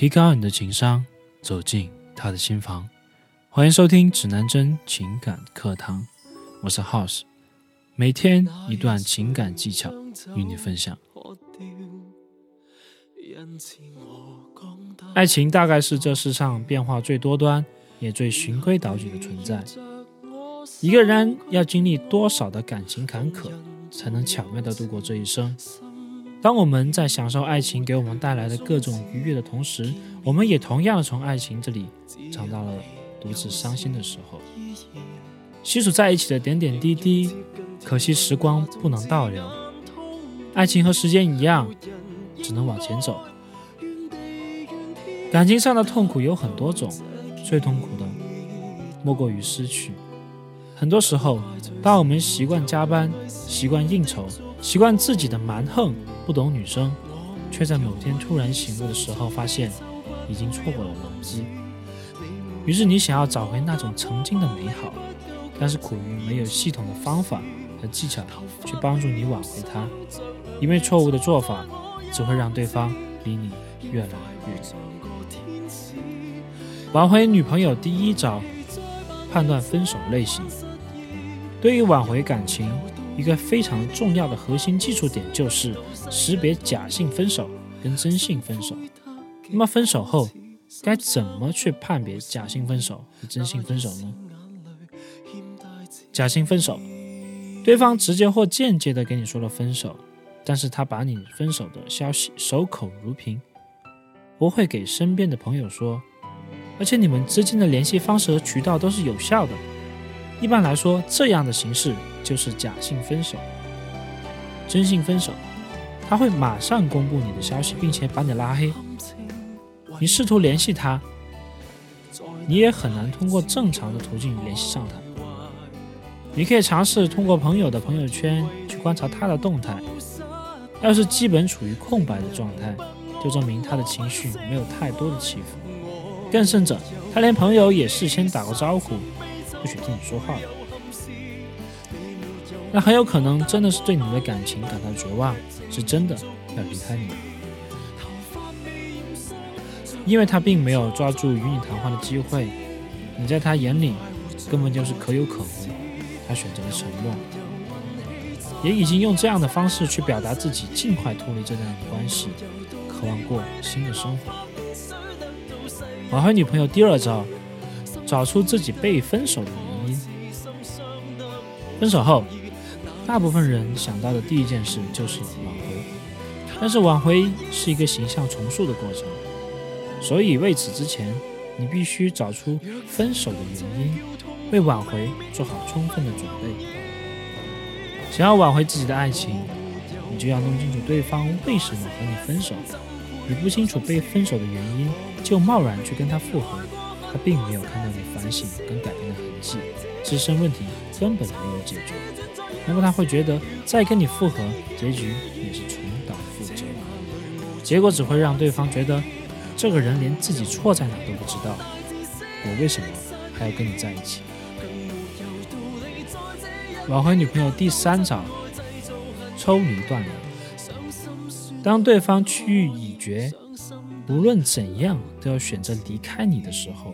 提高你的情商，走进他的心房。欢迎收听指南针情感课堂，我是 House，每天一段情感技巧与你分享。爱情大概是这世上变化最多端，也最循规蹈矩的存在。一个人要经历多少的感情坎坷，才能巧妙地度过这一生？当我们在享受爱情给我们带来的各种愉悦的同时，我们也同样从爱情这里尝到了独自伤心的时候。细数在一起的点点滴滴，可惜时光不能倒流。爱情和时间一样，只能往前走。感情上的痛苦有很多种，最痛苦的莫过于失去。很多时候，当我们习惯加班、习惯应酬、习惯自己的蛮横，不懂女生，却在某天突然醒悟的时候，发现已经错过了良机。于是你想要找回那种曾经的美好，但是苦于没有系统的方法和技巧去帮助你挽回它，因为错误的做法只会让对方离你越来越远。挽回女朋友第一招，判断分手类型。对于挽回感情，一个非常重要的核心基础点就是识别假性分手跟真性分手。那么分手后该怎么去判别假性分手和真性分手呢？假性分手，对方直接或间接的跟你说了分手，但是他把你分手的消息守口如瓶，不会给身边的朋友说，而且你们之间的联系方式和渠道都是有效的。一般来说，这样的形式就是假性分手。真性分手，他会马上公布你的消息，并且把你拉黑。你试图联系他，你也很难通过正常的途径联系上他。你可以尝试通过朋友的朋友圈去观察他的动态，要是基本处于空白的状态，就证明他的情绪没有太多的起伏。更甚者，他连朋友也事先打过招呼。不许听你说话，那很有可能真的是对你的感情感到绝望，是真的要离开你，因为他并没有抓住与你谈话的机会，你在他眼里根本就是可有可无，他选择了沉默，也已经用这样的方式去表达自己尽快脱离这段关系，渴望过新的生活。挽回女朋友第二招。找出自己被分手的原因。分手后，大部分人想到的第一件事就是挽回，但是挽回是一个形象重塑的过程，所以为此之前，你必须找出分手的原因，为挽回做好充分的准备。想要挽回自己的爱情，你就要弄清楚对方为什么和你分手。你不清楚被分手的原因，就贸然去跟他复合。他并没有看到你反省跟改变的痕迹，自身问题根本没有解决，那么他会觉得再跟你复合，结局也是重蹈覆辙，结果只会让对方觉得这个人连自己错在哪都不知道，我为什么还要跟你在一起？挽回女朋友第三招，抽离断联。当对方区域已决。无论怎样都要选择离开你的时候，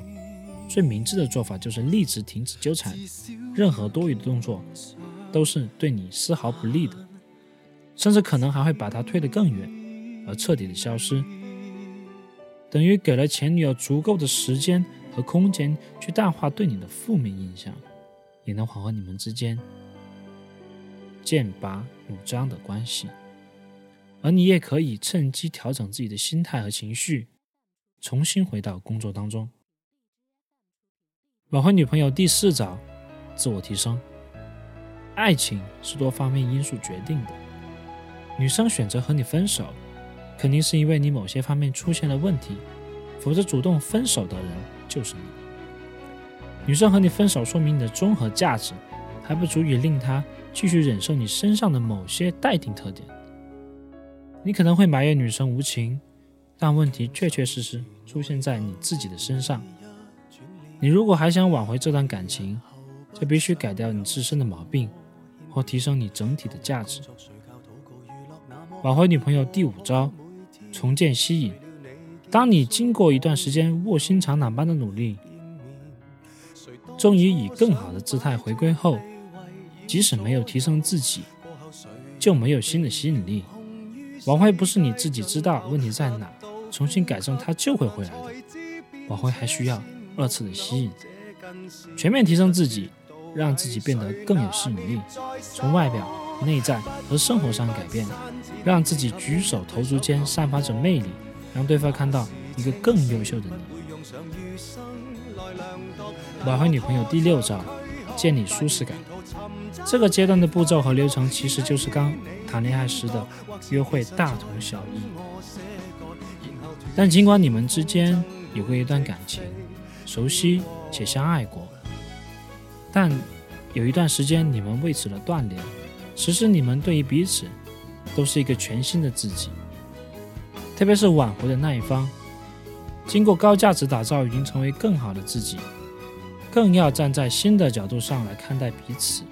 最明智的做法就是立即停止纠缠，任何多余的动作都是对你丝毫不利的，甚至可能还会把他推得更远，而彻底的消失，等于给了前女友足够的时间和空间去淡化对你的负面印象，也能缓和你们之间剑拔弩张的关系。而你也可以趁机调整自己的心态和情绪，重新回到工作当中。挽回女朋友第四招，自我提升。爱情是多方面因素决定的，女生选择和你分手，肯定是因为你某些方面出现了问题，否则主动分手的人就是你。女生和你分手，说明你的综合价值还不足以令她继续忍受你身上的某些待定特点。你可能会埋怨女生无情，但问题确确实实出现在你自己的身上。你如果还想挽回这段感情，就必须改掉你自身的毛病，或提升你整体的价值。挽回女朋友第五招：重建吸引。当你经过一段时间卧薪尝胆般的努力，终于以更好的姿态回归后，即使没有提升自己，就没有新的吸引力。挽回不是你自己知道问题在哪，重新改正它就会回来的。挽回还需要二次的吸引，全面提升自己，让自己变得更有吸引力，从外表、内在和生活上改变，让自己举手投足间散发着魅力，让对方看到一个更优秀的你。挽回女朋友第六招，建立舒适感。这个阶段的步骤和流程其实就是刚谈恋爱时的约会大同小异。但尽管你们之间有过一段感情，熟悉且相爱过，但有一段时间你们为此的断联。其实你们对于彼此都是一个全新的自己，特别是挽回的那一方，经过高价值打造，已经成为更好的自己。更要站在新的角度上来看待彼此。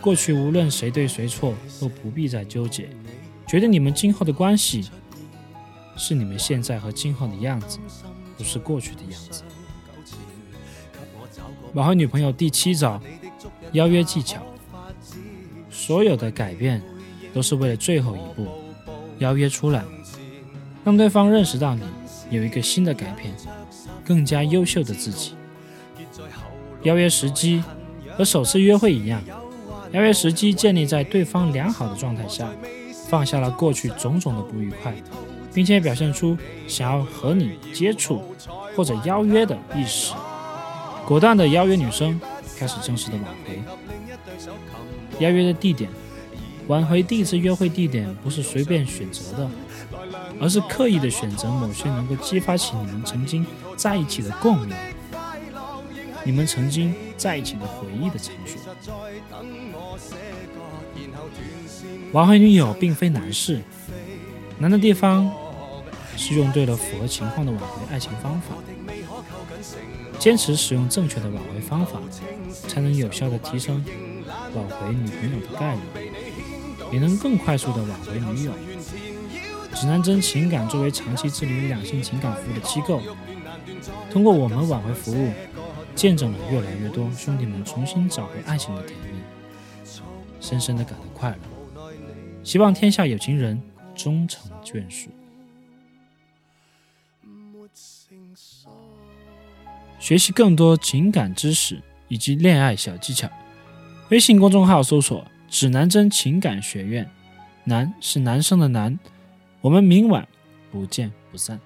过去无论谁对谁错，都不必再纠结。觉得你们今后的关系，是你们现在和今后的样子，不是过去的样子。挽回女朋友第七招：邀约技巧。所有的改变，都是为了最后一步，邀约出来，让对方认识到你有一个新的改变，更加优秀的自己。邀约时机和首次约会一样，邀约时机建立在对方良好的状态下，放下了过去种种的不愉快，并且表现出想要和你接触或者邀约的意识，果断的邀约女生开始正式的挽回。邀约的地点，挽回第一次约会地点不是随便选择的，而是刻意的选择某些能够激发起你们曾经在一起的共鸣。你们曾经在一起的回忆的场所。挽回女友并非难事，难的地方是用对了符合情况的挽回爱情方法。坚持使用正确的挽回方法，才能有效的提升挽回女朋友的概率，也能更快速的挽回女友。指南针情感作为长期致力于两性情感服务的机构，通过我们挽回服务。见证了越来越多兄弟们重新找回爱情的甜蜜，深深的感到快乐。希望天下有情人终成眷属。学习更多情感知识以及恋爱小技巧，微信公众号搜索“指南针情感学院”，男是男生的男。我们明晚不见不散。